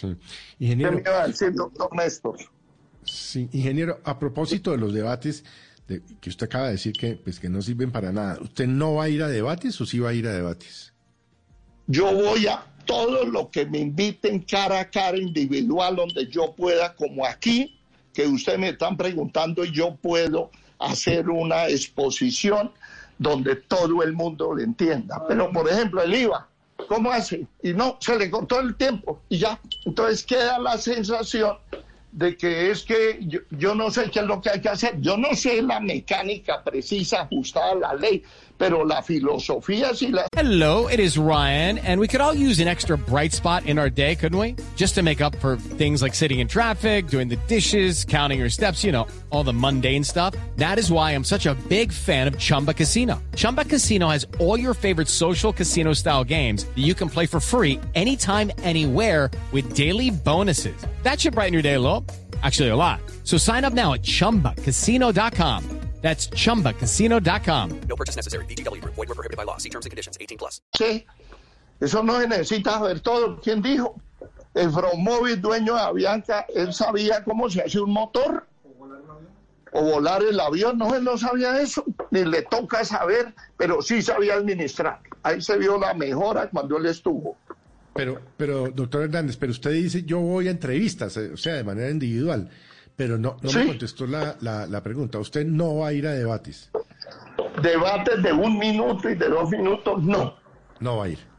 Sí. Ingeniero, ¿Qué me iba a decir, doctor Néstor? sí, ingeniero, a propósito de los debates de, que usted acaba de decir que, pues, que no sirven para nada, ¿usted no va a ir a debates o sí va a ir a debates? Yo voy a todo lo que me inviten cara a cara individual, donde yo pueda, como aquí, que ustedes me están preguntando y yo puedo hacer una exposición donde todo el mundo le entienda. Pero, por ejemplo, el IVA, ¿cómo hace? Y no, se le cortó el tiempo y ya. Entonces queda la sensación de que es que yo, yo, no sé qué es lo que hay que hacer. Yo no sé la mecánica precisa ajustada a la ley, pero la filosofía sí la... Hello, it is Ryan, and we could all use an extra bright spot in our day, couldn't we? Just to make up for things like sitting in traffic, doing the dishes, counting your steps, you know, all the mundane stuff. That is why I'm such a big fan of Chumba Casino. Chumba Casino has all your favorite social casino style games that you can play for free anytime, anywhere with daily bonuses. That should brighten your day a little. Actually, a lot. So sign up now at chumbacasino.com. That's chumbacasino.com. No purchase necessary. VGW Group. Void were prohibited by law. See terms and conditions. 18 plus. Sí, eso no se necesita saber todo. ¿Quién dijo? El Fromóvil, dueño de Avianca, él sabía cómo se hace un motor. O volar el avión, no, él no sabía eso, ni le toca saber, pero sí sabía administrar. Ahí se vio la mejora cuando él estuvo. Pero, pero, doctor Hernández, pero usted dice, yo voy a entrevistas, eh, o sea, de manera individual, pero no, no Sí. me contestó la, la, la pregunta. Usted no va a ir a debates. Debates de un minuto y de dos minutos, no. No va a ir.